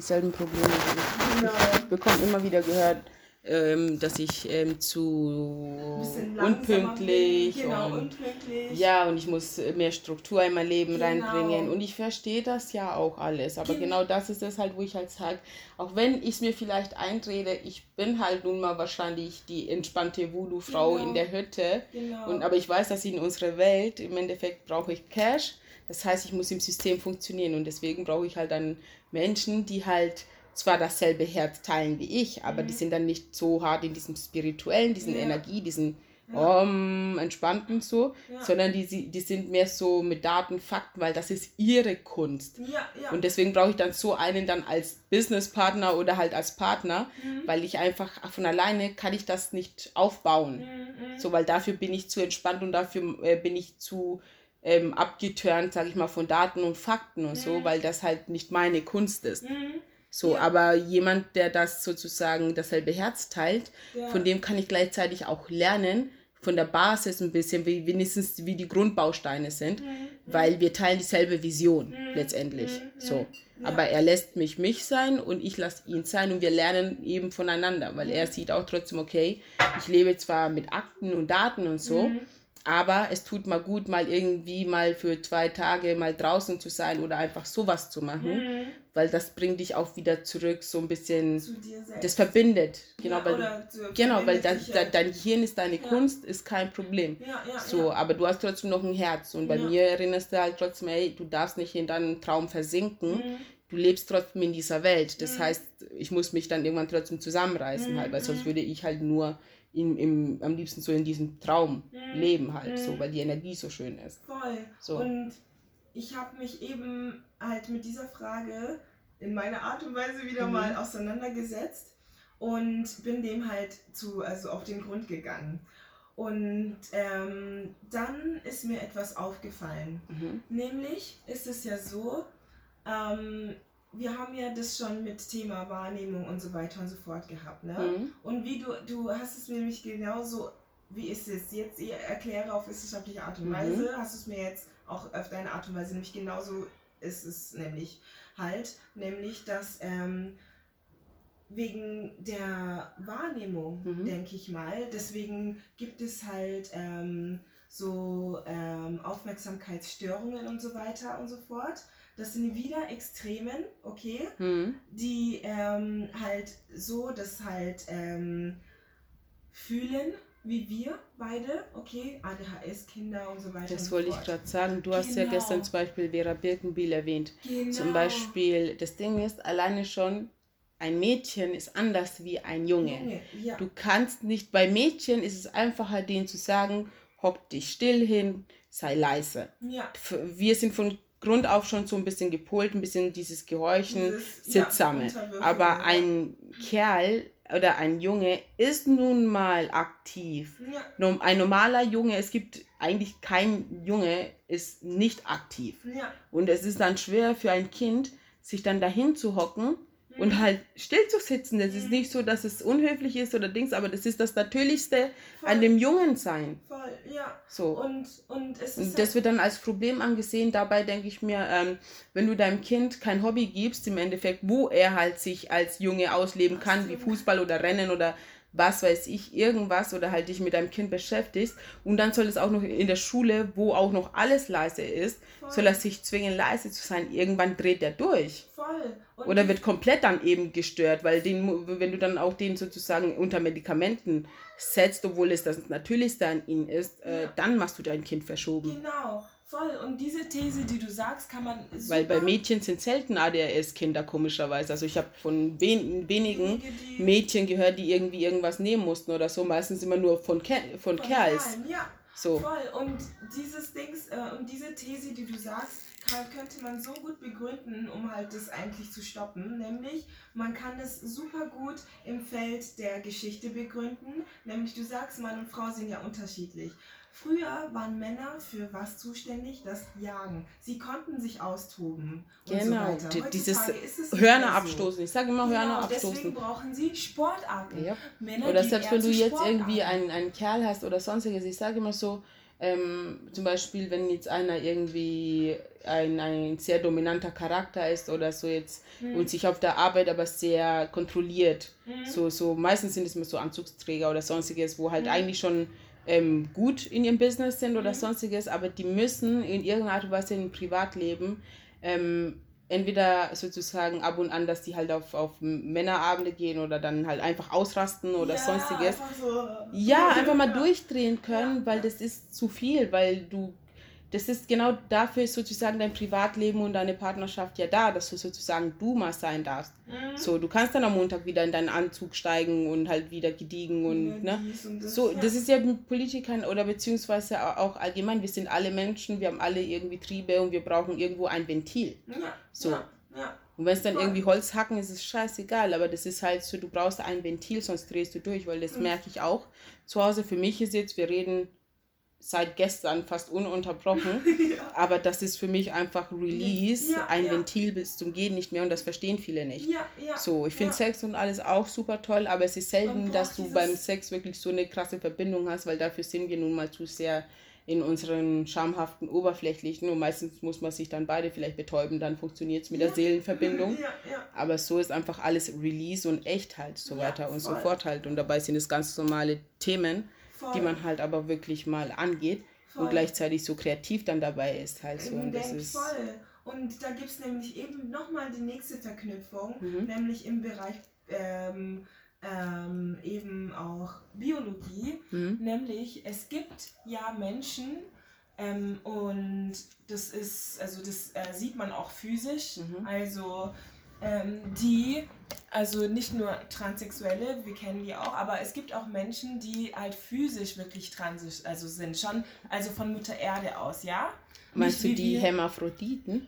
dieselben Probleme wie ich. Genau. Ich bekomme immer wieder gehört, ähm, dass ich ähm, zu unpünktlich, genau, und, unpünktlich. Ja, und ich muss mehr Struktur in mein Leben genau. reinbringen. Und ich verstehe das ja auch alles. Aber genau, genau das ist es halt, wo ich halt sage, auch wenn ich es mir vielleicht einrede, ich bin halt nun mal wahrscheinlich die entspannte Voodoo-Frau genau. in der Hütte. Genau. Und, aber ich weiß, dass in unserer Welt im Endeffekt brauche ich Cash. Das heißt, ich muss im System funktionieren. Und deswegen brauche ich halt dann Menschen, die halt zwar dasselbe Herz teilen wie ich, aber mhm. die sind dann nicht so hart in diesem spirituellen, diesen ja. Energie, diesen ja. um, entspannten so, ja. sondern die, die sind mehr so mit Daten, Fakten, weil das ist ihre Kunst. Und deswegen brauche ich dann so einen dann als Businesspartner oder halt als Partner, mhm. weil ich einfach von alleine kann ich das nicht aufbauen. Mhm. So, weil dafür bin ich zu entspannt und dafür äh, bin ich zu ähm, abgeturnt, sage ich mal, von Daten und Fakten und mhm. so, weil das halt nicht meine Kunst ist. Mhm. So, ja. aber jemand, der das sozusagen dasselbe Herz teilt, ja. von dem kann ich gleichzeitig auch lernen, von der Basis ein bisschen, wie wenigstens wie die Grundbausteine sind, mhm. weil wir teilen dieselbe Vision mhm. letztendlich. Mhm. So. Ja. Aber er lässt mich mich sein und ich lasse ihn sein und wir lernen eben voneinander, weil er sieht auch trotzdem, okay, ich lebe zwar mit Akten und Daten und so, mhm. Aber es tut mal gut, mal irgendwie mal für zwei Tage mal draußen zu sein oder einfach sowas zu machen, mhm. weil das bringt dich auch wieder zurück, so ein bisschen, das verbindet. Genau, ja, weil, genau, weil das, da, dein Gehirn ist deine ja. Kunst, ist kein Problem. Ja, so, aber du hast trotzdem noch ein Herz und bei mir erinnerst du halt trotzdem, hey, du darfst nicht in deinen Traum versinken. Mhm. Du lebst trotzdem in dieser Welt. Das mhm. heißt, ich muss mich dann irgendwann trotzdem zusammenreißen, halt, weil sonst mhm. würde ich halt nur in, im, am liebsten so in diesem Traum mhm. leben halt, so, mhm. weil die Energie so schön ist. Voll. So. Und ich habe mich eben halt mit dieser Frage in meiner Art und Weise wieder mhm. mal auseinandergesetzt und bin dem halt zu, also auf den Grund gegangen. Und ähm, dann ist mir etwas aufgefallen. Mhm. Nämlich ist es ja so, ähm, wir haben ja das schon mit Thema Wahrnehmung und so weiter und so fort gehabt, ne? Mhm. Und wie du, du hast es mir nämlich genauso, wie ist es jetzt, ich erkläre auf wissenschaftliche Art und mhm. Weise, mhm. hast du es mir jetzt auch auf deine Art und Weise, nämlich genauso ist es nämlich halt, nämlich, dass ähm, wegen der Wahrnehmung, mhm. denke ich mal, deswegen gibt es halt ähm, so ähm, Aufmerksamkeitsstörungen und so weiter und so fort. Das sind wieder Extremen, okay, mhm. die ähm, halt so, dass halt ähm, fühlen, wie wir beide, okay, ADHS-Kinder und so weiter. Das wollte ich gerade sagen. Du genau. hast ja genau. gestern zum Beispiel Vera Birkenbiel erwähnt. Genau. Zum Beispiel, das Ding ist, alleine schon, ein Mädchen ist anders wie ein Junge. Junge ja. Du kannst nicht, bei Mädchen ist es einfacher, denen zu sagen, hock dich still hin, sei leise. Ja. Wir sind von Grund auf schon so ein bisschen gepolt, ein bisschen dieses Gehorchen, dieses, Sittsame. Ja, Aber ein Kerl oder ein Junge ist nun mal aktiv. Ja. Ein normaler Junge, es gibt eigentlich kein Junge, ist nicht aktiv. Ja. Und es ist dann schwer für ein Kind, sich dann dahin zu hocken und halt still zu sitzen. Das ist nicht so, dass es unhöflich ist oder Dings, aber das ist das Natürlichste Voll. an dem Jungen sein. Voll, ja. So. Und, und, es ist und das halt wird dann als Problem angesehen. Dabei denke ich mir, ähm, wenn du deinem Kind kein Hobby gibst, im Endeffekt, wo er halt sich als Junge ausleben kann, wie Fußball oder Rennen oder was weiß ich, irgendwas oder halt dich mit deinem Kind beschäftigst und dann soll es auch noch in der Schule, wo auch noch alles leise ist, Voll. soll er sich zwingen, leise zu sein. Irgendwann dreht er durch. Voll. Oder wird komplett dann eben gestört, weil den, wenn du dann auch den sozusagen unter Medikamenten setzt, obwohl es das Natürlichste an ihnen ist, äh, ja. äh, dann machst du dein Kind verschoben. Genau. Voll. Und diese These, die du sagst, kann man. Weil bei Mädchen sind selten ADHS-Kinder, komischerweise. Also ich habe von wen, wenigen Mädchen gehört, die irgendwie irgendwas nehmen mussten oder so. Meistens immer nur von, Ke von, von Kerls. Kerlen, ja. So. Voll. Und dieses Dings, äh, und diese These, die du sagst, kann, könnte man so gut begründen, um halt das eigentlich zu stoppen. Nämlich, man kann es super gut im Feld der Geschichte begründen. Nämlich, du sagst, Mann und Frau sind ja unterschiedlich. Früher waren Männer für was zuständig? Das Jagen. Sie konnten sich austoben. Genau, so dieses Hörner abstoßen. Ich sage immer genau, Hörner abstoßen. Deswegen brauchen sie Sportarten. Ja. Männer, oder selbst wenn du jetzt Sportarten. irgendwie einen, einen Kerl hast oder sonstiges, ich sage immer so, Ähm, zum Beispiel, wenn jetzt einer irgendwie ein, ein sehr dominanter Charakter ist oder so jetzt mhm. und sich auf der Arbeit aber sehr kontrolliert. Mhm. So, so meistens sind es immer so Anzugsträger oder sonstiges, wo halt mhm. eigentlich schon ähm, gut in ihrem Business sind oder mhm. sonstiges, aber die müssen in irgendeiner Art und Weise im Privatleben ähm, entweder sozusagen ab und an, dass die halt auf, auf Männerabende gehen oder dann halt einfach ausrasten oder ja, sonstiges. Einfach so ja, einfach mal durchdrehen können, ja. weil das ist zu viel, weil du das ist genau dafür sozusagen dein Privatleben und deine Partnerschaft ja da, dass du sozusagen du mal sein darfst. Mhm. So, du kannst dann am Montag wieder in deinen Anzug steigen und halt wieder gediegen und, ja, ne? Und das, so, ja. das ist ja mit Politikern oder beziehungsweise auch allgemein, wir sind alle Menschen, wir haben alle irgendwie Triebe und wir brauchen irgendwo ein Ventil. Ja. So. Und wenn es dann irgendwie Holz hacken, ist es scheißegal, aber das ist halt so, du brauchst ein Ventil, sonst drehst du durch, weil das mhm. merke ich auch. Zu Hause für mich ist jetzt, wir reden seit gestern fast ununterbrochen. ja. Aber das ist für mich einfach Release, ja, ein ja. Ventil bis zum Gehen nicht mehr und das verstehen viele nicht. So, ich finde Sex und alles auch super toll, aber es ist selten, dass du beim Sex wirklich so eine krasse Verbindung hast, weil dafür sind wir nun mal zu sehr in unseren schamhaften, oberflächlichen und meistens muss man sich dann beide vielleicht betäuben, dann funktioniert es mit der Seelenverbindung. Aber so ist einfach alles Release und echt halt so weiter und so fort halt und dabei sind es ganz normale Themen Voll. die man halt aber wirklich mal angeht voll. und gleichzeitig so kreativ dann dabei ist. Halt so. Und das ist voll. Und da gibt es nämlich eben nochmal die nächste Verknüpfung, mhm. nämlich im Bereich ähm, ähm, eben auch Biologie. Mhm. Nämlich es gibt ja Menschen, ähm, und das ist, also das äh, sieht man auch physisch. Mhm. Also ähm, die, also nicht nur Transsexuelle, wir kennen die auch, aber es gibt auch Menschen, die halt physisch wirklich trans also sind, schon, also von Mutter Erde aus, ja? Meinst nicht du die Hermaphroditen?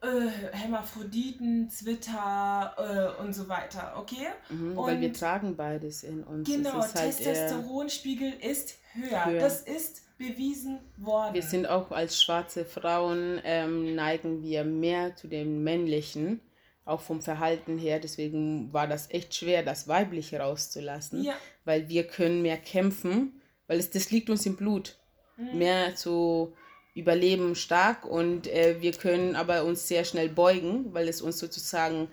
Äh, Hermaphroditen, Zwitter äh, und so weiter, okay? Mhm, weil wir tragen beides in uns. Genau, halt Testosteronspiegel ist höher. höher. Das ist bewiesen worden. Wir sind auch als schwarze Frauen, ähm, neigen wir mehr zu dem Männlichen auch vom Verhalten her. Deswegen war das echt schwer, das Weibliche rauszulassen, ja. weil wir können mehr kämpfen, weil es, das liegt uns im Blut. Mhm. Mehr zu überleben stark und äh, wir können aber uns sehr schnell beugen, weil es uns sozusagen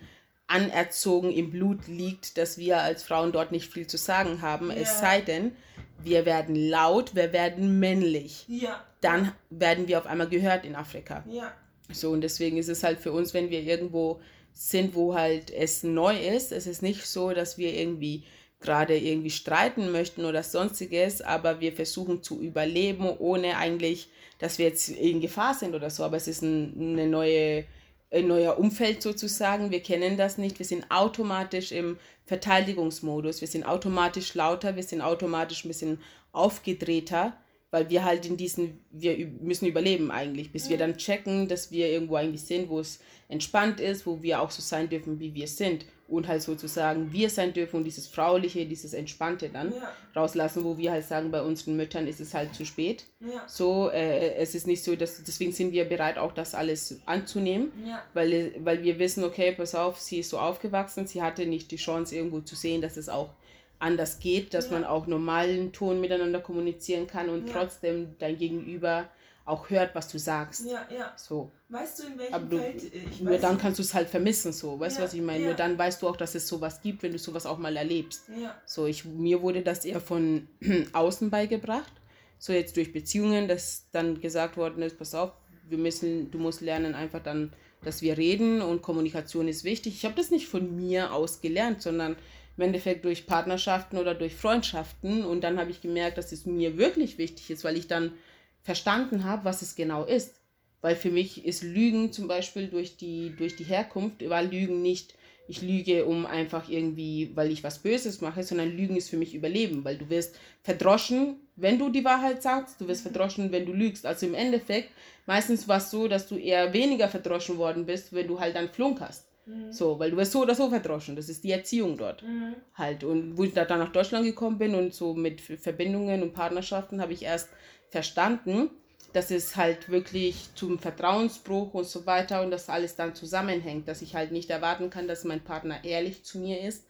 anerzogen im Blut liegt, dass wir als Frauen dort nicht viel zu sagen haben. Ja. Es sei denn, wir werden laut, wir werden männlich. Ja. Dann werden wir auf einmal gehört in Afrika. Ja. So, und deswegen ist es halt für uns, wenn wir irgendwo sind, wo halt es neu ist. Es ist nicht so, dass wir irgendwie gerade irgendwie streiten möchten oder sonstiges, aber wir versuchen zu überleben, ohne eigentlich, dass wir jetzt in Gefahr sind oder so. Aber es ist ein, eine neue, ein neuer Umfeld sozusagen. Wir kennen das nicht. Wir sind automatisch im Verteidigungsmodus. Wir sind automatisch lauter. Wir sind automatisch ein bisschen aufgedrehter weil wir halt in diesen, wir müssen überleben eigentlich, bis wir dann checken, dass wir irgendwo eigentlich sind, wo es entspannt ist, wo wir auch so sein dürfen, wie wir sind und halt sozusagen wir sein dürfen und dieses Frauliche, dieses Entspannte dann ja. rauslassen, wo wir halt sagen, bei unseren Müttern ist es halt zu spät. Ja. So, äh, es ist nicht so, dass deswegen sind wir bereit, auch das alles anzunehmen, ja. weil, weil wir wissen, okay, pass auf, sie ist so aufgewachsen, sie hatte nicht die Chance irgendwo zu sehen, dass es auch anders geht, dass ja. man auch normalen Ton miteinander kommunizieren kann und ja. trotzdem dein Gegenüber auch hört, was du sagst. Ja, ja. So. Weißt du, in welchem Aber du, Feld ich Nur dann kannst du es halt vermissen, so. Weißt du, ja, was ich meine? Nur dann weißt du auch, dass es sowas gibt, wenn du sowas auch mal erlebst. Ja. So, ich, mir wurde das eher von außen beigebracht. So jetzt durch Beziehungen, dass dann gesagt worden ist, pass auf, wir müssen, du musst lernen einfach dann, dass wir reden und Kommunikation ist wichtig. Ich habe das nicht von mir aus gelernt, sondern im Endeffekt durch Partnerschaften oder durch Freundschaften. Und dann habe ich gemerkt, dass es mir wirklich wichtig ist, weil ich dann verstanden habe, was es genau ist. Weil für mich ist Lügen zum Beispiel durch die, durch die Herkunft, war Lügen nicht, ich lüge um einfach irgendwie, weil ich was Böses mache, sondern Lügen ist für mich Überleben, weil du wirst verdroschen, wenn du die Wahrheit sagst, du wirst verdroschen, wenn du lügst. Also im Endeffekt, meistens war es so, dass du eher weniger verdroschen worden bist, wenn du halt dann flunk hast. Mhm. So, weil du wirst so oder so verdroschen. Das ist die Erziehung dort. Mhm. Halt. Und wo ich dann nach Deutschland gekommen bin und so mit Verbindungen und Partnerschaften habe ich erst verstanden, dass es halt wirklich zum Vertrauensbruch und so weiter und das alles dann zusammenhängt, dass ich halt nicht erwarten kann, dass mein Partner ehrlich zu mir ist,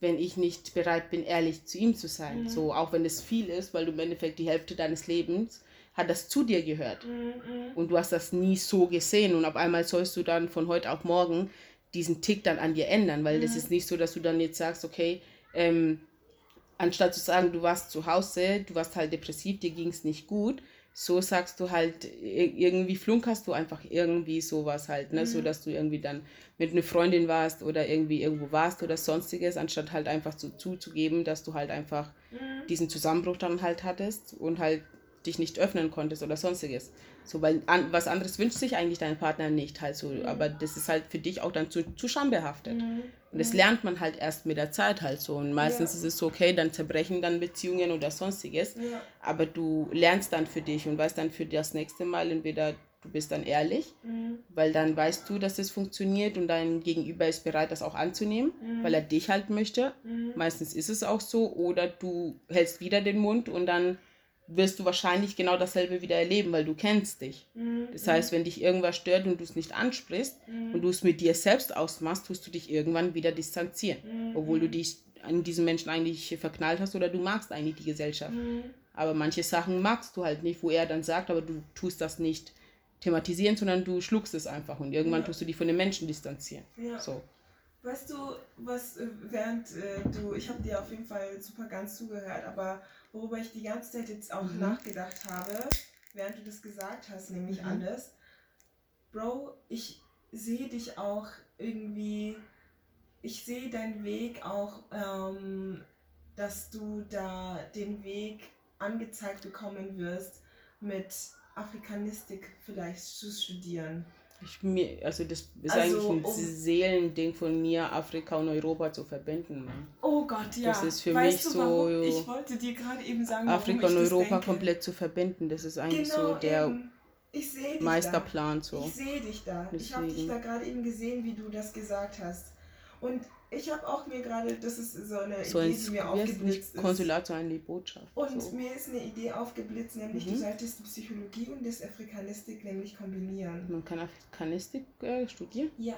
wenn ich nicht bereit bin, ehrlich zu ihm zu sein. Mhm. So, auch wenn es viel ist, weil du im Endeffekt die Hälfte deines Lebens hat das zu dir gehört. Mhm. Und du hast das nie so gesehen und auf einmal sollst du dann von heute auf morgen diesen Tick dann an dir ändern, weil mhm. das ist nicht so, dass du dann jetzt sagst, okay, ähm, anstatt zu sagen, du warst zu Hause, du warst halt depressiv, dir ging es nicht gut, so sagst du halt, irgendwie flunkerst du einfach irgendwie sowas halt, ne? Mhm. So dass du irgendwie dann mit einer Freundin warst oder irgendwie irgendwo warst oder sonstiges, anstatt halt einfach so zuzugeben, dass du halt einfach mhm. diesen Zusammenbruch dann halt hattest und halt dich nicht öffnen konntest oder sonstiges. So, weil an, was anderes wünscht sich eigentlich dein Partner nicht halt so, mhm. aber das ist halt für dich auch dann zu, zu schambehaftet. Mhm. Und das mhm. lernt man halt erst mit der Zeit halt so. Und meistens ja. ist es so, okay, dann zerbrechen dann Beziehungen oder sonstiges. Ja. Aber du lernst dann für dich und weißt dann für das nächste Mal entweder du bist dann ehrlich, mhm. weil dann weißt du, dass es funktioniert und dein Gegenüber ist bereit, das auch anzunehmen, mhm. weil er dich halt möchte. Mhm. Meistens ist es auch so. Oder du hältst wieder den Mund und dann wirst du wahrscheinlich genau dasselbe wieder erleben, weil du kennst dich. Mhm. Das heißt, wenn dich irgendwas stört und du es nicht ansprichst mhm. und du es mit dir selbst ausmachst, tust du dich irgendwann wieder distanzieren, mhm. obwohl du dich an diesen Menschen eigentlich verknallt hast oder du magst eigentlich die Gesellschaft. Mhm. Aber manche Sachen magst du halt nicht, wo er dann sagt, aber du tust das nicht thematisieren, sondern du schluckst es einfach und irgendwann ja. tust du dich von den Menschen distanzieren. Ja. So. Weißt du, was äh, während äh, du, ich habe dir auf jeden Fall super ganz zugehört, aber worüber ich die ganze Zeit jetzt auch mhm. nachgedacht habe, während du das gesagt hast, nämlich mhm. alles, Bro, ich sehe dich auch irgendwie, ich sehe deinen Weg auch, ähm, dass du da den Weg angezeigt bekommen wirst, mit Afrikanistik vielleicht zu studieren. Ich, mir, also das ist also, eigentlich ein um, Seelending von mir, Afrika und Europa zu verbinden. Oh Gott, ja. Das ist für weißt mich du, so. Ich wollte dir gerade eben sagen, Afrika und Europa komplett zu verbinden. Das ist eigentlich genau, so der Meisterplan. Da. So. Ich sehe dich da. Deswegen. Ich habe dich da gerade eben gesehen, wie du das gesagt hast. Und ich habe auch mir gerade, das ist so eine so Idee, die mir aufgeblitzt ist. Konsulat, sondern die Botschaft. Und so. mir ist eine Idee aufgeblitzt, nämlich mhm. du solltest Psychologie und das Afrikanistik nämlich kombinieren. Man kann Afrikanistik äh, studieren? Ja.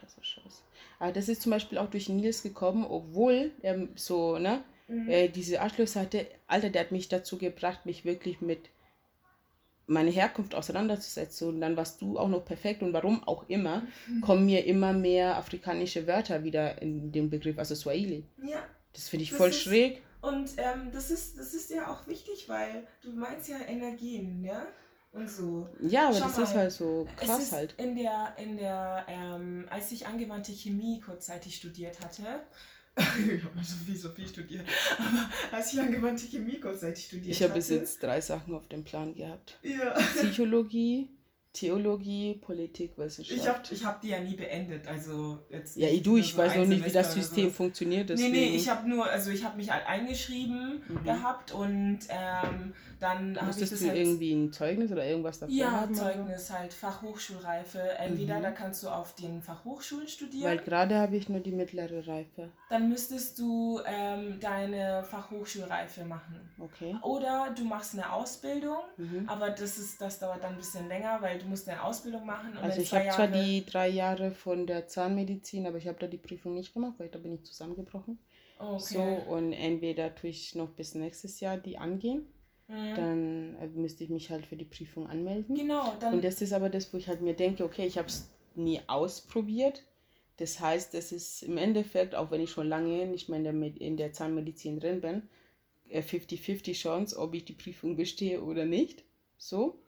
Das ist scheiße. Aber das ist zum Beispiel auch durch Nils gekommen, obwohl er so, ne, mhm. äh, diese Arschlöse hatte, Alter, der hat mich dazu gebracht, mich wirklich mit meine Herkunft auseinanderzusetzen und dann warst du auch noch perfekt und warum auch immer, mhm. kommen mir immer mehr afrikanische Wörter wieder in den Begriff, also Swahili. Ja. Das finde ich das voll ist, schräg. Und ähm, das, ist, das ist ja auch wichtig, weil du meinst ja Energien, ja? Und so. Ja, aber Schau das mal, ist halt so krass halt. In der, in der, ähm, als ich angewandte Chemie kurzzeitig studiert hatte, ich habe so viel, so viel studiert. Aber als ich angewandte Chemie kurzzeitig studiert Ich habe bis jetzt drei Sachen auf dem Plan gehabt. Ja. Psychologie, Theologie, Politik, Wissenschaft. Ich habe ich hab die ja nie beendet, also jetzt Ja, du, ich so weiß noch nicht, wie das System funktioniert. Deswegen. Nee, nee, ich habe nur, also ich habe mich halt eingeschrieben mhm. gehabt und ähm, dann habe ich das du halt, irgendwie ein Zeugnis oder irgendwas davor Ja, haben, Zeugnis so? halt, Fachhochschulreife. Entweder mhm. da kannst du auf den Fachhochschulen studieren. Weil gerade habe ich nur die mittlere Reife. Dann müsstest du ähm, deine Fachhochschulreife machen. Okay. Oder du machst eine Ausbildung, mhm. aber das ist, das dauert dann ein bisschen länger, weil du musst eine Ausbildung machen. also ich habe zwar die drei Jahre von der Zahnmedizin, aber ich habe da die Prüfung nicht gemacht, weil da bin ich zusammengebrochen. Okay. So, und entweder tue ich noch bis nächstes Jahr die angehen, mhm. dann äh, müsste ich mich halt für die Prüfung anmelden. Genau. Dann und das ist aber das, wo ich halt mir denke, okay, ich habe es nie ausprobiert. Das heißt, das ist im Endeffekt, auch wenn ich schon lange nicht mehr in der, in der Zahnmedizin drin bin, 50-50 äh, Chance, ob ich die Prüfung bestehe oder nicht. So.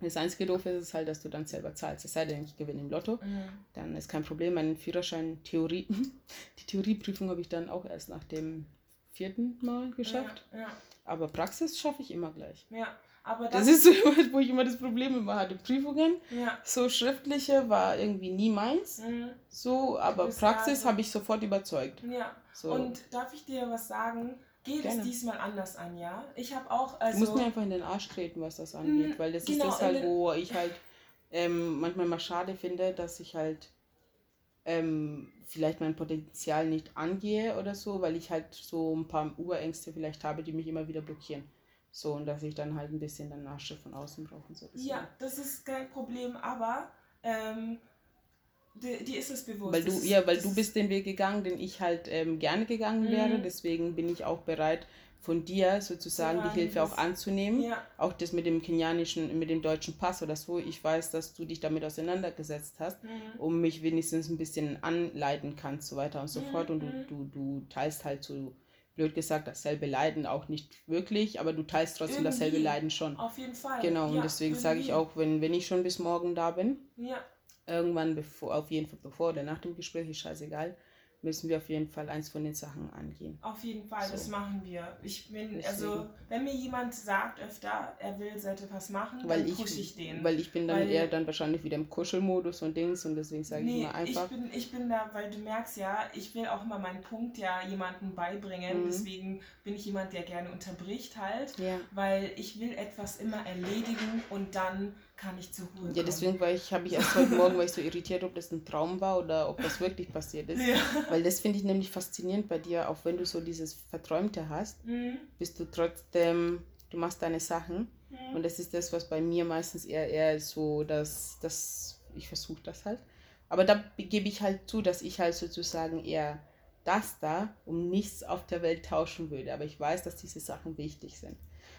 Das einzige Doof ist halt, dass du dann selber zahlst. Es sei denn, ich gewinne im Lotto, mhm. dann ist kein Problem. Mein Führerschein, Theorie, die Theorieprüfung habe ich dann auch erst nach dem vierten Mal geschafft. Ja, ja. Aber Praxis schaffe ich immer gleich. Ja, aber das, das ist so, wo ich immer das Problem immer hatte. Prüfungen, ja. so schriftliche war irgendwie nie meins. Mhm. So, aber Praxis habe ich sofort überzeugt. Ja. So. Und darf ich dir was sagen? Geht Gerne. es diesmal anders an, ja? Ich habe auch. Also, du musst mir einfach in den Arsch treten, was das angeht, mhm, weil das genau, ist das halt, wo ich halt ähm, manchmal mal schade finde, dass ich halt ähm, vielleicht mein Potenzial nicht angehe oder so, weil ich halt so ein paar Urängste vielleicht habe, die mich immer wieder blockieren. So, und dass ich dann halt ein bisschen dann Nachschub von außen brauche. So ja, das ist kein Problem, aber ähm, die, die, ist es bewusst. Weil du, ja, weil du bist den Weg gegangen, den ich halt ähm, gerne gegangen mhm. wäre. Deswegen bin ich auch bereit, von dir sozusagen ja, die Hilfe auch anzunehmen. Ja. Auch das mit dem kenianischen, mit dem deutschen Pass oder so. Ich weiß, dass du dich damit auseinandergesetzt hast, mhm. um mich wenigstens ein bisschen anleiten kannst, so weiter und so mhm. fort. Und du, mhm. du, du teilst halt so, blöd gesagt, dasselbe Leiden auch nicht wirklich, aber du teilst trotzdem Irgendwie. dasselbe Leiden schon. Auf jeden Fall. Genau, ja, und deswegen sage ich auch, wenn, wenn ich schon bis morgen da bin, ja. Irgendwann bevor, auf jeden Fall bevor oder nach dem Gespräch, ist scheißegal müssen wir auf jeden Fall eins von den Sachen angehen. Auf jeden Fall, so. das machen wir. Ich bin, Deswegen. also, wenn mir jemand sagt öfter, er will sollte was machen, weil dann pushe ich, den. Weil ich bin dann weil, eher dann wahrscheinlich wieder im Kuschelmodus und Dings und deswegen sage nee, ich immer einfach. Ich bin, ich bin da, weil du merkst ja, ich will auch immer meinen Punkt ja jemandem beibringen. Mhm. Deswegen bin ich jemand, der gerne unterbricht halt, ja. weil ich will etwas immer erledigen und dann kann ich zur Ruhe. Ja, deswegen war ich, habe ich erst heute Morgen war ich so irritiert, ob das ein Traum war oder ob das wirklich passiert ist. Ja. Weil das finde ich nämlich faszinierend bei dir, auch wenn du so dieses Verträumte hast, mhm. bist du trotzdem, du machst deine Sachen. Mhm. Und das ist das, was bei mir meistens eher, eher so, dass, dass ich versuche das halt. Aber da gebe ich halt zu, dass ich halt sozusagen eher das da um nichts auf der Welt tauschen würde. Aber ich weiß, dass diese Sachen wichtig sind.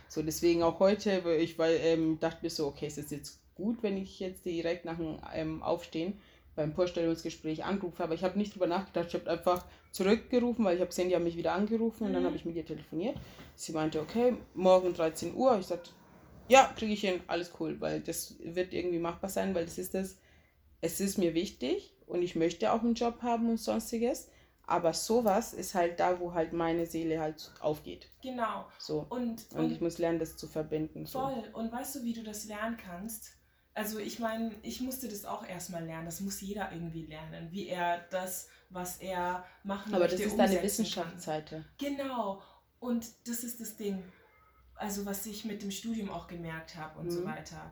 So, deswegen auch heute, ich weil, ähm, dachte mir so, okay, es ist jetzt gut, wenn ich jetzt direkt nach dem ähm, Aufstehen beim Vorstellungsgespräch anrufe, aber ich habe nicht drüber nachgedacht, ich habe einfach zurückgerufen, weil ich habe gesehen, die haben mich wieder angerufen und mhm. dann habe ich mit ihr telefoniert. Sie meinte, okay, morgen 13 Uhr. Ich sagte, ja, kriege ich hin, alles cool, weil das wird irgendwie machbar sein, weil das ist das, es ist mir wichtig und ich möchte auch einen Job haben und sonstiges. Aber sowas ist halt da, wo halt meine Seele halt aufgeht. Genau. So. Und, und, und ich muss lernen, das zu verbinden. Voll. So. Und weißt du, wie du das lernen kannst? Also ich meine, ich musste das auch erstmal lernen. Das muss jeder irgendwie lernen, wie er das, was er machen Aber möchte, das ist deine Wissenschaftsseite. Genau. Und das ist das Ding. Also was ich mit dem Studium auch gemerkt habe und mhm. so weiter.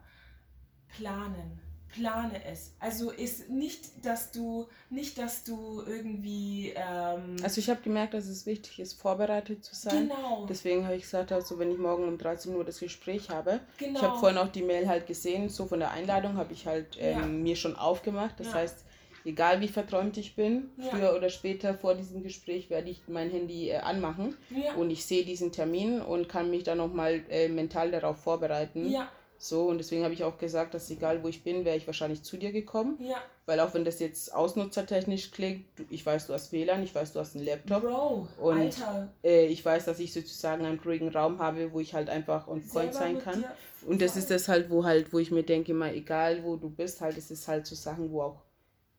Planen plane es. Also ist nicht, dass du nicht, dass du irgendwie. Ähm also ich habe gemerkt, dass es wichtig ist, vorbereitet zu sein. Genau. Deswegen habe ich gesagt, also wenn ich morgen um 13 Uhr das Gespräch habe. Genau. Ich habe vorhin auch die Mail halt gesehen, so von der Einladung habe ich halt ähm, ja. mir schon aufgemacht. Das ja. heißt, egal wie verträumt ich bin, ja. früher oder später vor diesem Gespräch werde ich mein Handy äh, anmachen und ich sehe diesen Termin und kann mich dann nochmal äh, mental darauf vorbereiten. Ja so, und deswegen habe ich auch gesagt, dass egal wo ich bin, wäre ich wahrscheinlich zu dir gekommen. Ja. Weil auch wenn das jetzt ausnutzertechnisch klingt, ich weiß, du hast WLAN, ich weiß, du hast einen Laptop. Bro, und Alter. Äh, ich weiß, dass ich sozusagen einen ruhigen Raum habe, wo ich halt einfach on point sein kann. Und das ist das halt, wo halt, wo ich mir denke, mal egal wo du bist, halt, es ist halt so Sachen, wo auch,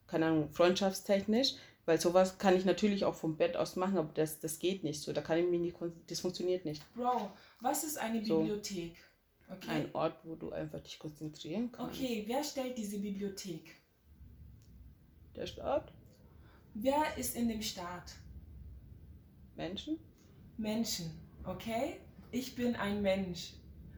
keine Ahnung, freundschaftstechnisch, weil sowas kann ich natürlich auch vom Bett aus machen, aber das, das geht nicht so. Da kann ich mich nicht, das funktioniert nicht. Bro, was ist eine Bibliothek? So. Okay. Ein Ort, wo du einfach dich konzentrieren kannst. Okay, wer stellt diese Bibliothek? Der Staat. Wer ist in dem Staat? Menschen. Menschen, okay? Ich bin ein Mensch.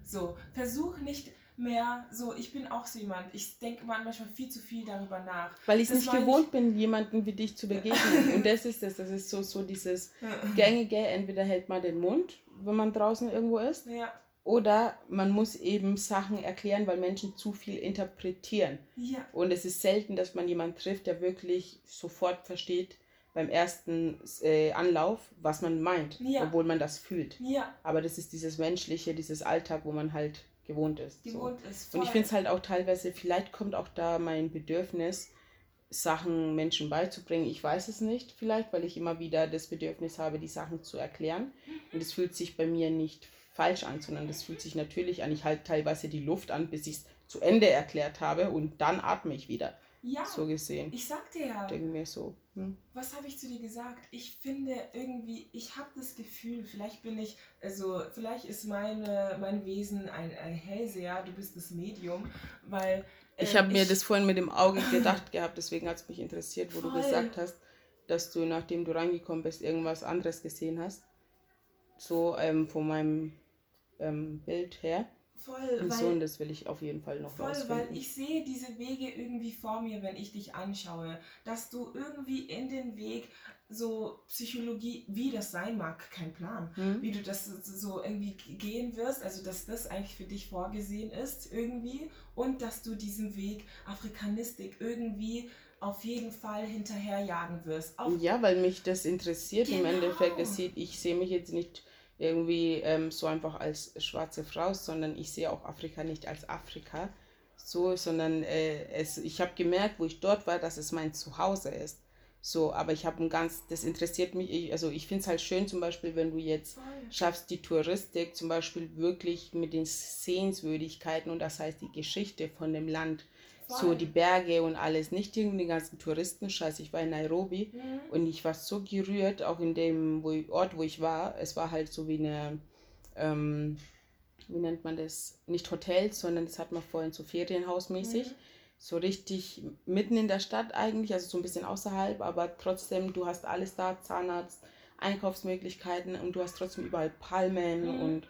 So, versuch nicht mehr so, ich bin auch so jemand, ich denke manchmal viel zu viel darüber nach. Weil ich es nicht gewohnt ich... bin, jemanden wie dich zu begegnen. Und das ist das, das ist so, so dieses gängige, entweder hält man den Mund, wenn man draußen irgendwo ist. Ja oder man muss eben Sachen erklären, weil Menschen zu viel interpretieren. Ja. Und es ist selten, dass man jemanden trifft, der wirklich sofort versteht beim ersten äh, Anlauf, was man meint, ja. obwohl man das fühlt. Ja. Aber das ist dieses menschliche, dieses Alltag, wo man halt gewohnt ist. Gewohnt so. ist. Voll. Und ich finde es halt auch teilweise, vielleicht kommt auch da mein Bedürfnis, Sachen Menschen beizubringen. Ich weiß es nicht, vielleicht, weil ich immer wieder das Bedürfnis habe, die Sachen zu erklären. Mhm. Und es fühlt sich bei mir nicht falsch an, sondern das fühlt sich natürlich an. Ich halte teilweise die Luft an, bis ich es zu Ende erklärt habe und dann atme ich wieder. Ja. So gesehen. Ich sag dir ja. Denke mir so. Hm. Was habe ich zu dir gesagt? Ich finde irgendwie, ich habe das Gefühl, vielleicht bin ich, also vielleicht ist meine, mein Wesen ein, ein Hellseher, du bist das Medium, weil. Äh, ich habe mir das vorhin mit dem Auge gedacht gehabt, deswegen hat es mich interessiert, wo voll. du gesagt hast, dass du, nachdem du reingekommen bist, irgendwas anderes gesehen hast. So ähm, von meinem ähm, Bild her. Voll, und weil, so, und das will ich auf jeden Fall noch voll, weil ich sehe diese Wege irgendwie vor mir, wenn ich dich anschaue, dass du irgendwie in den Weg so Psychologie, wie das sein mag, kein Plan, mhm. wie du das so irgendwie gehen wirst, also dass das eigentlich für dich vorgesehen ist irgendwie und dass du diesen Weg Afrikanistik irgendwie auf jeden Fall hinterherjagen wirst. Auf ja, weil mich das interessiert genau. im Endeffekt. Das sieht, ich sehe mich jetzt nicht irgendwie ähm, so einfach als schwarze Frau, sondern ich sehe auch Afrika nicht als Afrika, so, sondern äh, es, ich habe gemerkt, wo ich dort war, dass es mein Zuhause ist. So, aber ich habe ein ganz, das interessiert mich, ich, also ich finde es halt schön zum Beispiel, wenn du jetzt schaffst, die Touristik zum Beispiel wirklich mit den Sehenswürdigkeiten und das heißt die Geschichte von dem Land. So die Berge und alles, nicht irgendwie den ganzen Touristenscheiß. Ich war in Nairobi mhm. und ich war so gerührt, auch in dem wo ich, Ort, wo ich war. Es war halt so wie eine, ähm, wie nennt man das? Nicht Hotel, sondern das hat man vorhin so Ferienhausmäßig. Mhm so richtig mitten in der Stadt eigentlich, also so ein bisschen außerhalb, aber trotzdem, du hast alles da, Zahnarzt, Einkaufsmöglichkeiten und du hast trotzdem überall Palmen mhm. und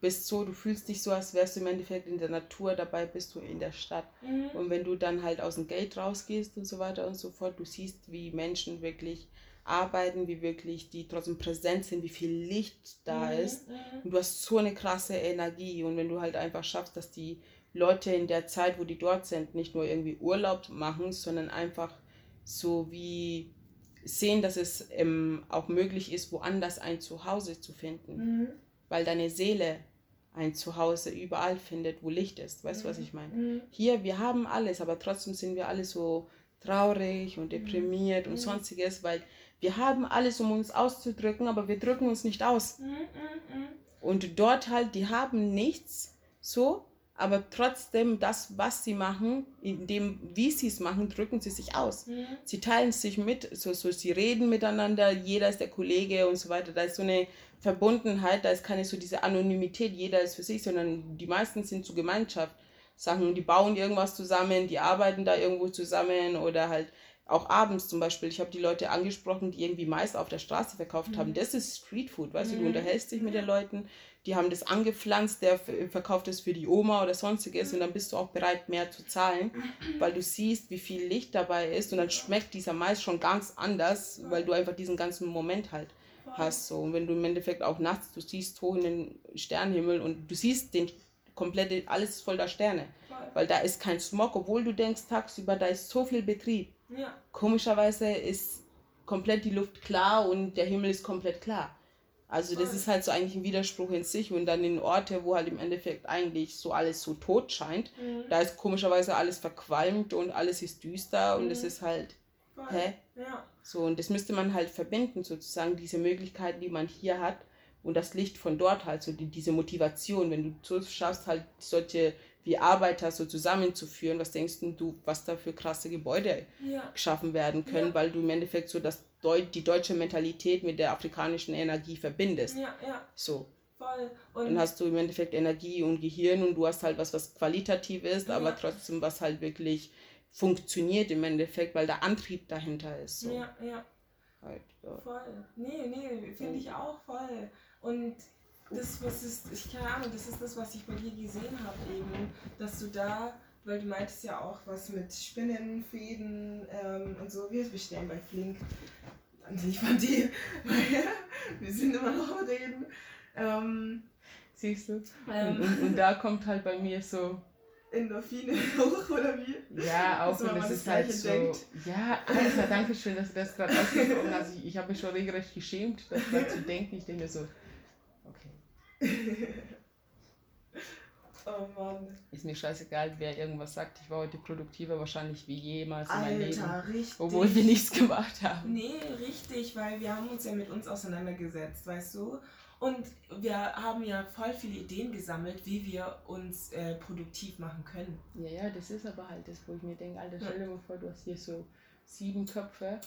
bist so, du fühlst dich so, als wärst du im Endeffekt in der Natur, dabei bist du in der Stadt. Mhm. Und wenn du dann halt aus dem Gate rausgehst und so weiter und so fort, du siehst, wie Menschen wirklich arbeiten, wie wirklich die trotzdem präsent sind, wie viel Licht da mhm. ist. Mhm. Und du hast so eine krasse Energie. Und wenn du halt einfach schaffst, dass die Leute in der Zeit, wo die dort sind, nicht nur irgendwie Urlaub machen, sondern einfach so wie sehen, dass es ähm, auch möglich ist, woanders ein Zuhause zu finden. Mhm. Weil deine Seele ein Zuhause überall findet, wo Licht ist. Weißt du, mhm. was ich meine? Mhm. Hier, wir haben alles, aber trotzdem sind wir alle so traurig und mhm. deprimiert und mhm. sonstiges, weil wir haben alles, um uns auszudrücken, aber wir drücken uns nicht aus. Mhm, und dort halt, die haben nichts so, aber trotzdem das, was sie machen, in dem, wie sie es machen, drücken sie sich aus. Mhm. Sie teilen sich mit, so, so sie reden miteinander, jeder ist der Kollege und so weiter. Da ist so eine Verbundenheit, da ist keine so diese Anonymität, jeder ist für sich, sondern die meisten sind zu Gemeinschaft. Sachen, die bauen irgendwas zusammen, die arbeiten da irgendwo zusammen oder halt auch abends zum Beispiel. Ich habe die Leute angesprochen, die irgendwie Mais auf der Straße verkauft mhm. haben. Das ist Streetfood, weißt mhm. du, du mhm. unterhältst dich mit den Leuten, die haben das angepflanzt, der verkauft es für die Oma oder sonstiges und dann bist du auch bereit, mehr zu zahlen, weil du siehst, wie viel Licht dabei ist und dann schmeckt dieser Mais schon ganz anders, weil du einfach diesen ganzen Moment halt hast. So. Und wenn du im Endeffekt auch nachts, du siehst hoch in den Sternenhimmel und du siehst den komplette, alles ist voller Sterne, weil da ist kein Smog, obwohl du denkst tagsüber, da ist so viel Betrieb. Ja. Komischerweise ist komplett die Luft klar und der Himmel ist komplett klar. Also das ist halt so eigentlich ein Widerspruch in sich und dann in Orte, wo halt im Endeffekt eigentlich so alles so tot scheint, mhm. da ist komischerweise alles verqualmt und alles ist düster mhm. und es ist halt, Voll. hä? Ja. So und das müsste man halt verbinden sozusagen, diese Möglichkeiten, die man hier hat und das Licht von dort halt, so die, diese Motivation, wenn du so schaffst halt solche wie Arbeiter so zusammenzuführen, was denkst du, was da für krasse Gebäude ja. geschaffen werden können, ja. weil du im Endeffekt so das Deu die deutsche Mentalität mit der afrikanischen Energie verbindest. Ja, ja. So. Voll. Und dann hast du im Endeffekt Energie und Gehirn und du hast halt was, was qualitativ ist, ja. aber trotzdem was halt wirklich funktioniert im Endeffekt, weil der Antrieb dahinter ist. So. Ja, ja. Halt, ja. Voll. Nee, nee, finde ich auch voll. Und das, was ist, ich keine Ahnung, das ist das, was ich bei dir gesehen habe eben, dass du da weil du meintest ja auch was mit Spinnen, Fäden ähm, und so. Wir bestellen bei Flink an sich von dir, weil wir sind immer noch am Reden. Ähm, Siehst du? Ähm, und, und, und, da kommt halt bei mir so. Endorphine hoch, oder wie? Ja, auch und das ist halt so. Denkt. Ja, Alter, danke schön, dass du das gerade ausgesprochen hast. Ich, ich habe mich schon regelrecht geschämt, das zu denken. Ich denke mir so. Oh Mann. Ist mir scheißegal, wer irgendwas sagt. Ich war heute produktiver wahrscheinlich wie jemals in meinem Leben. Richtig. Obwohl wir nichts gemacht haben. Nee, richtig, weil wir haben uns ja mit uns auseinandergesetzt, weißt du? Und wir haben ja voll viele Ideen gesammelt, wie wir uns äh, produktiv machen können. Ja, ja, das ist aber halt das, wo ich mir denke, Alter, stell dir mal vor, du hast hier so sieben Köpfe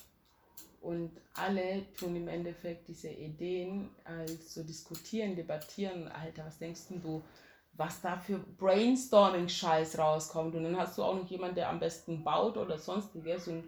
und alle tun im Endeffekt diese Ideen als so diskutieren, debattieren. Alter, was denkst du, was da für Brainstorming-Scheiß rauskommt. Und dann hast du auch noch jemanden, der am besten baut oder sonstiges. Und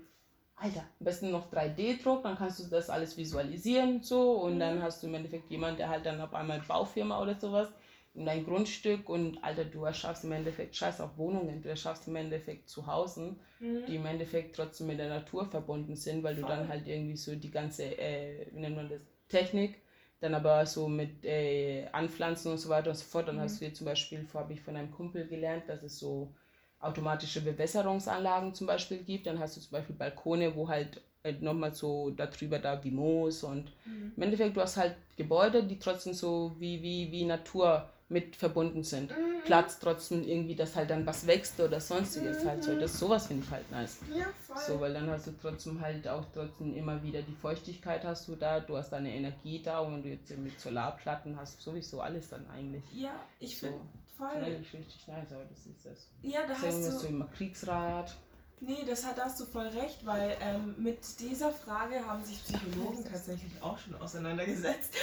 Alter, am besten noch 3D-Druck, dann kannst du das alles visualisieren so. Und dann hast du im Endeffekt jemanden, der halt dann auf einmal Baufirma oder sowas dein Grundstück und Alter, du erschaffst im Endeffekt Scheiß auf Wohnungen, du erschaffst im Endeffekt Zuhause, mhm. die im Endeffekt trotzdem mit der Natur verbunden sind, weil du Voll. dann halt irgendwie so die ganze, äh, wie nennt man das, Technik dann aber so mit äh, Anpflanzen und so weiter und so fort. Dann mhm. hast du hier zum Beispiel, habe ich von einem Kumpel gelernt, dass es so automatische Bewässerungsanlagen zum Beispiel gibt. Dann hast du zum Beispiel Balkone, wo halt äh, nochmal so darüber da wie Moos und mhm. im Endeffekt du hast halt Gebäude, die trotzdem so wie, wie, wie Natur mit verbunden sind. Mhm. Platz trotzdem irgendwie, dass halt dann was wächst oder sonstiges mhm. halt so. Das sowas finde ich halt nice. Ja, voll. So, weil dann hast du trotzdem halt auch trotzdem immer wieder die Feuchtigkeit hast du da, du hast deine Energie da und du jetzt mit Solarplatten hast, sowieso alles dann eigentlich. Ja, ich so. finde voll. Eigentlich richtig nice, aber das ist das. Ja, da hast du. so immer Kriegsrat. Nee, das hat, hast du voll recht, weil ähm, mit dieser Frage haben sich Psychologen tatsächlich auch schon auseinandergesetzt.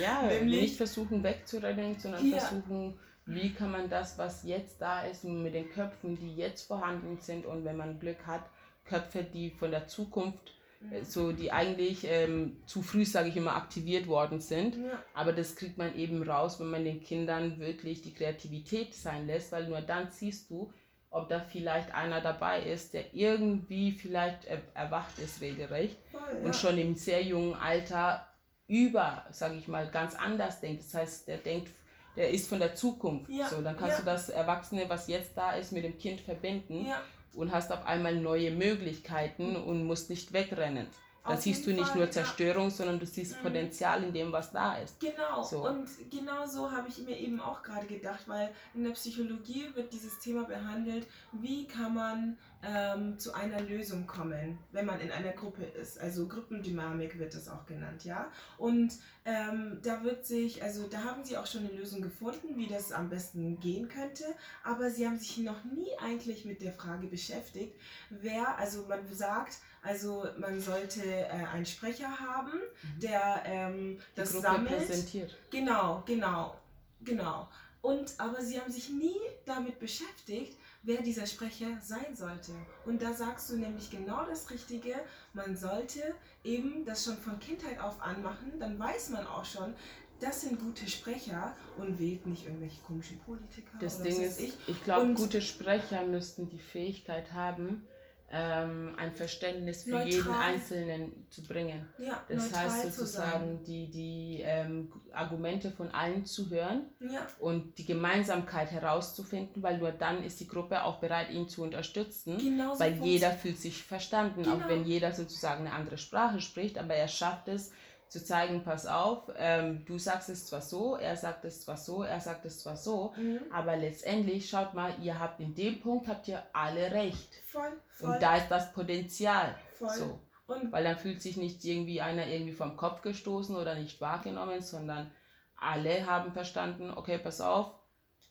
Ja, Nämlich, nicht versuchen wegzurennen, sondern ja. versuchen, wie kann man das, was jetzt da ist, mit den Köpfen, die jetzt vorhanden sind und wenn man Glück hat, Köpfe, die von der Zukunft mhm. so die eigentlich ähm, zu früh, sage ich immer, aktiviert worden sind. Ja. Aber das kriegt man eben raus, wenn man den Kindern wirklich die Kreativität sein lässt, weil nur dann siehst du, ob da vielleicht einer dabei ist, der irgendwie vielleicht er erwacht ist regelrecht Voll, ja. und schon im sehr jungen Alter über, sage ich mal, ganz anders denkt. Das heißt, der denkt, der ist von der Zukunft. Ja. So, dann kannst ja. du das Erwachsene, was jetzt da ist, mit dem Kind verbinden und hast auf einmal neue Möglichkeiten und musst nicht wegrennen. Da siehst du nicht Fall, nur Zerstörung, ja. sondern du siehst mhm. Potenzial in dem, was da ist. Genau, so. und genau so habe ich mir eben auch gerade gedacht, weil in der Psychologie wird dieses Thema behandelt, wie kann man ähm, zu einer Lösung kommen, wenn man in einer Gruppe ist. Also Gruppendynamik wird das auch genannt, ja. Und ähm, da wird sich, also da haben sie auch schon eine Lösung gefunden, wie das am besten gehen könnte, aber sie haben sich noch nie eigentlich mit der Frage beschäftigt, wer, also man sagt, also man sollte äh, einen Sprecher haben, mhm. der ähm, das Gruppe sammelt. Präsentiert. Genau, genau, genau. Und aber sie haben sich nie damit beschäftigt, wer dieser Sprecher sein sollte. Und da sagst du nämlich genau das Richtige. Man sollte eben das schon von Kindheit auf anmachen, dann weiß man auch schon, das sind gute Sprecher und wählt nicht irgendwelche komischen Politiker. Das Ding ist, ich, ich glaube, gute Sprecher müssten die Fähigkeit haben, ähm, ein Verständnis für neutral. jeden Einzelnen zu bringen. Ja, das heißt sozusagen, die, die ähm, Argumente von allen zu hören ja. und die Gemeinsamkeit herauszufinden, weil nur dann ist die Gruppe auch bereit, ihn zu unterstützen, Genauso weil jeder fühlt sich verstanden, genau. auch wenn jeder sozusagen eine andere Sprache spricht, aber er schafft es, zu zeigen, pass auf, ähm, du sagst es zwar so, er sagt es zwar so, er sagt es zwar so, mhm. aber letztendlich, schaut mal, ihr habt in dem Punkt, habt ihr alle recht. Voll, voll. Und da ist das Potenzial. Voll. So. Und Weil dann fühlt sich nicht irgendwie einer irgendwie vom Kopf gestoßen oder nicht wahrgenommen, sondern alle haben verstanden, okay, pass auf,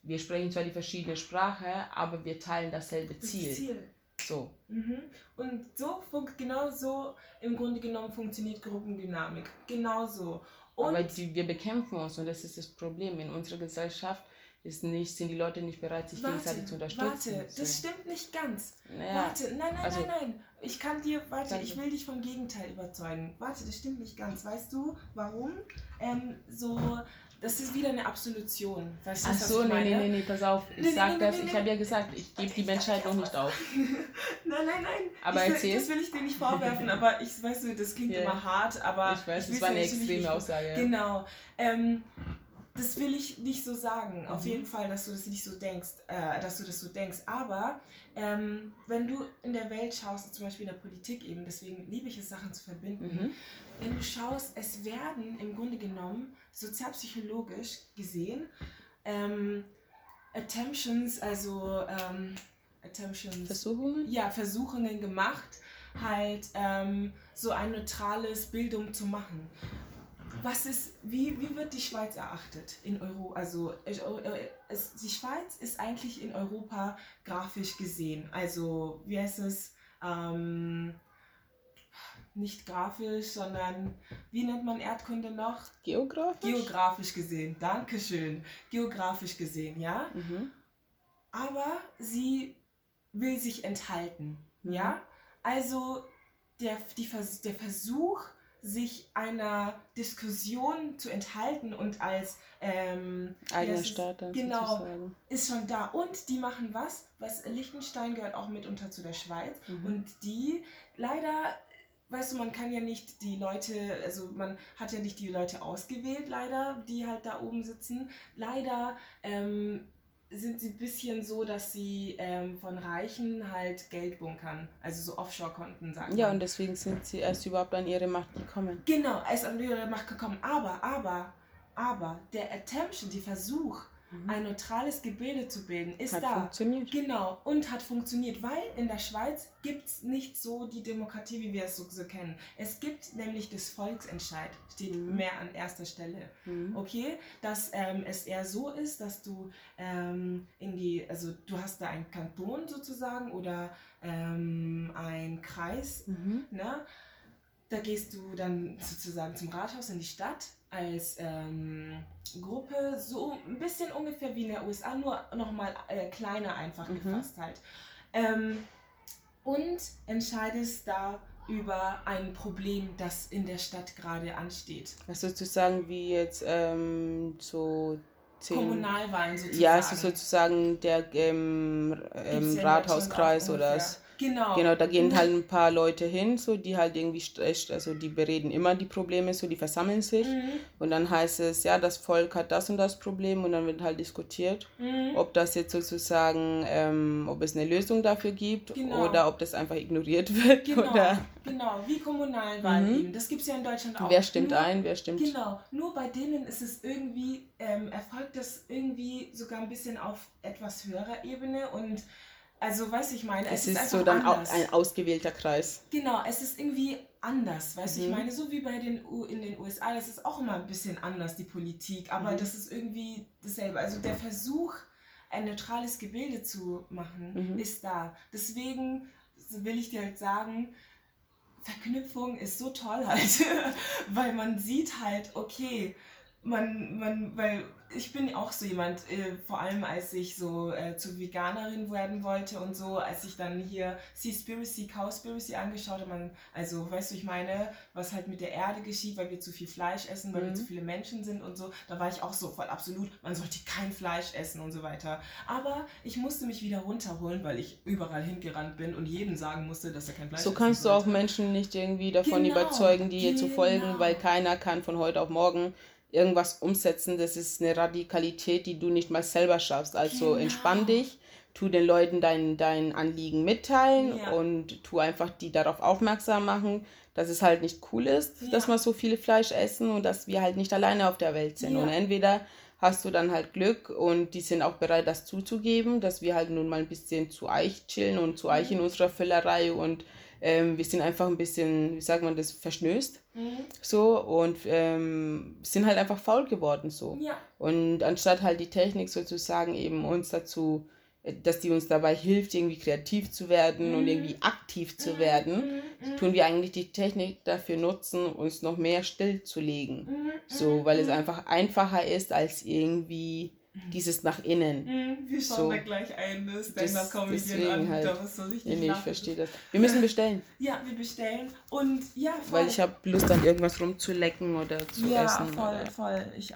wir sprechen zwar die verschiedene Sprache, aber wir teilen dasselbe Ziel. Das Ziel. So. Mhm. Und so genau so im Grunde genommen funktioniert Gruppendynamik. Genau so. Und Aber die, wir bekämpfen uns und das ist das Problem. In unserer Gesellschaft ist nicht, sind die Leute nicht bereit, sich warte, gegenseitig zu unterstützen. Warte, so. das stimmt nicht ganz. Naja, warte, nein, nein, also, nein, nein. Ich kann dir, warte, ich will dich vom Gegenteil überzeugen. Warte, das stimmt nicht ganz. Weißt du, warum? Ähm, so das ist wieder eine Absolution. Weißt du, Ach so, nee, nee, nee, nee, pass auf. Ich nee, sag nee, das, nee, ich habe ja gesagt, ich gebe die Menschheit noch nicht auf. nein, nein, nein. Aber ich, erzähl. Das will ich dir nicht vorwerfen, aber ich weiß, das klingt yeah. immer hart, aber. Ich weiß, das war eine extreme Aussage. Genau. Ähm, das will ich nicht so sagen. Auf mhm. jeden Fall, dass du das nicht so denkst, äh, dass du das so denkst. Aber ähm, wenn du in der Welt schaust, zum Beispiel in der Politik eben, deswegen liebe ich es, Sachen zu verbinden. Mhm. Wenn du schaust, es werden im Grunde genommen sozialpsychologisch gesehen ähm, Attemptions, also ähm, Attemptions, Versuchungen? Ja, Versuchungen gemacht, halt ähm, so ein neutrales Bildung zu machen. Was ist, wie, wie wird die Schweiz erachtet in Euro? Also äh, äh, es, die Schweiz ist eigentlich in Europa grafisch gesehen. Also wie heißt es? Ähm, nicht grafisch, sondern wie nennt man Erdkunde noch? Geografisch? Geografisch gesehen, Dankeschön. Geografisch gesehen, ja. Mhm. Aber sie will sich enthalten, mhm. ja. Also der, die, der Versuch, sich einer Diskussion zu enthalten und als ähm, eigener Staat genau sozusagen. ist schon da und die machen was was Liechtenstein gehört auch mitunter zu der Schweiz mhm. und die leider weißt du, man kann ja nicht die Leute, also man hat ja nicht die Leute ausgewählt, leider, die halt da oben sitzen. Leider ähm, sind sie ein bisschen so, dass sie ähm, von Reichen halt Geld bunkern. Also so Offshore-Konten sagen. Ja, und deswegen sind sie erst überhaupt an ihre Macht gekommen. Genau, erst an ihre Macht gekommen. Aber, aber, aber der Attemption, die Versuch, mhm. ein neutrales Gebilde zu bilden, ist hat da. funktioniert. Genau, und hat funktioniert, weil in der Schweiz gibt es nicht so die Demokratie, wie wir es so, so kennen. Es gibt nämlich das Volksentscheid, steht mhm. mehr an erster Stelle. Mhm. Okay, dass ähm, es eher so ist, dass du ähm, in die, also du hast da einen Kanton sozusagen oder ähm, einen Kreis, mhm. ne? Da gehst du dann sozusagen zum Rathaus in die Stadt als ähm, Gruppe, so ein bisschen ungefähr wie in der USA, nur nochmal äh, kleiner einfach mhm. gefasst halt. Ähm, und entscheidest da über ein Problem, das in der Stadt gerade ansteht. Was sozusagen wie jetzt ähm, so zehn, Kommunalwahlen sozusagen. Ja, es ist sozusagen der ähm, ähm, Rathauskreis oder das. Genau. Genau, da gehen halt ein paar Leute hin, so die halt irgendwie, also die bereden immer die Probleme, so die versammeln sich mhm. und dann heißt es, ja, das Volk hat das und das Problem und dann wird halt diskutiert, mhm. ob das jetzt sozusagen, ähm, ob es eine Lösung dafür gibt genau. oder ob das einfach ignoriert wird. Genau, oder genau. wie Kommunalwahlen mhm. eben. Das gibt es ja in Deutschland auch. Wer stimmt nur, ein, wer stimmt. Genau, nur bei denen ist es irgendwie, ähm, erfolgt das irgendwie sogar ein bisschen auf etwas höherer Ebene und also, weißt du, ich meine, es, es ist, ist so dann anders. ein ausgewählter Kreis. Genau, es ist irgendwie anders, weißt du, mhm. ich meine, so wie bei den U in den USA, das ist auch immer ein bisschen anders, die Politik, aber mhm. das ist irgendwie dasselbe. Also der Versuch, ein neutrales Gebilde zu machen, mhm. ist da. Deswegen will ich dir halt sagen, Verknüpfung ist so toll halt, weil man sieht halt, okay, man, man, weil ich bin auch so jemand, äh, vor allem als ich so äh, zur Veganerin werden wollte und so, als ich dann hier Seaspiracy, Cowspiracy angeschaut habe, also weißt du, ich meine, was halt mit der Erde geschieht, weil wir zu viel Fleisch essen, weil mhm. wir zu viele Menschen sind und so, da war ich auch so voll absolut, man sollte kein Fleisch essen und so weiter. Aber ich musste mich wieder runterholen, weil ich überall hingerannt bin und jedem sagen musste, dass er kein Fleisch So kannst du auch Menschen nicht irgendwie davon genau, überzeugen, die genau. zu folgen, weil keiner kann von heute auf morgen irgendwas umsetzen, das ist eine Radikalität, die du nicht mal selber schaffst. Also genau. entspann dich, tu den Leuten dein, dein Anliegen mitteilen ja. und tu einfach die darauf aufmerksam machen, dass es halt nicht cool ist, ja. dass wir so viel Fleisch essen und dass wir halt nicht alleine auf der Welt sind. Ja. Und entweder hast du dann halt Glück und die sind auch bereit, das zuzugeben, dass wir halt nun mal ein bisschen zu Eich chillen und zu Eich in unserer Füllerei und ähm, wir sind einfach ein bisschen, wie sagt man das, verschnöst. Mhm. So und ähm, sind halt einfach faul geworden so. Ja. Und anstatt halt die Technik sozusagen eben uns dazu, äh, dass die uns dabei hilft, irgendwie kreativ zu werden mhm. und irgendwie aktiv zu mhm. werden, mhm. tun wir eigentlich die Technik dafür nutzen, uns noch mehr stillzulegen. Mhm. So, weil es mhm. einfach einfacher ist, als irgendwie dieses nach innen. Mhm, wir schauen so. da gleich ein, ne? Stand-up-Comedian an. Halt. Da so richtig nee, ich verstehe das. Wir müssen bestellen. Ja, wir bestellen. Und ja, voll. Weil ich habe Lust an irgendwas rumzulecken oder zu ja, essen. Ja, voll, voll. Ich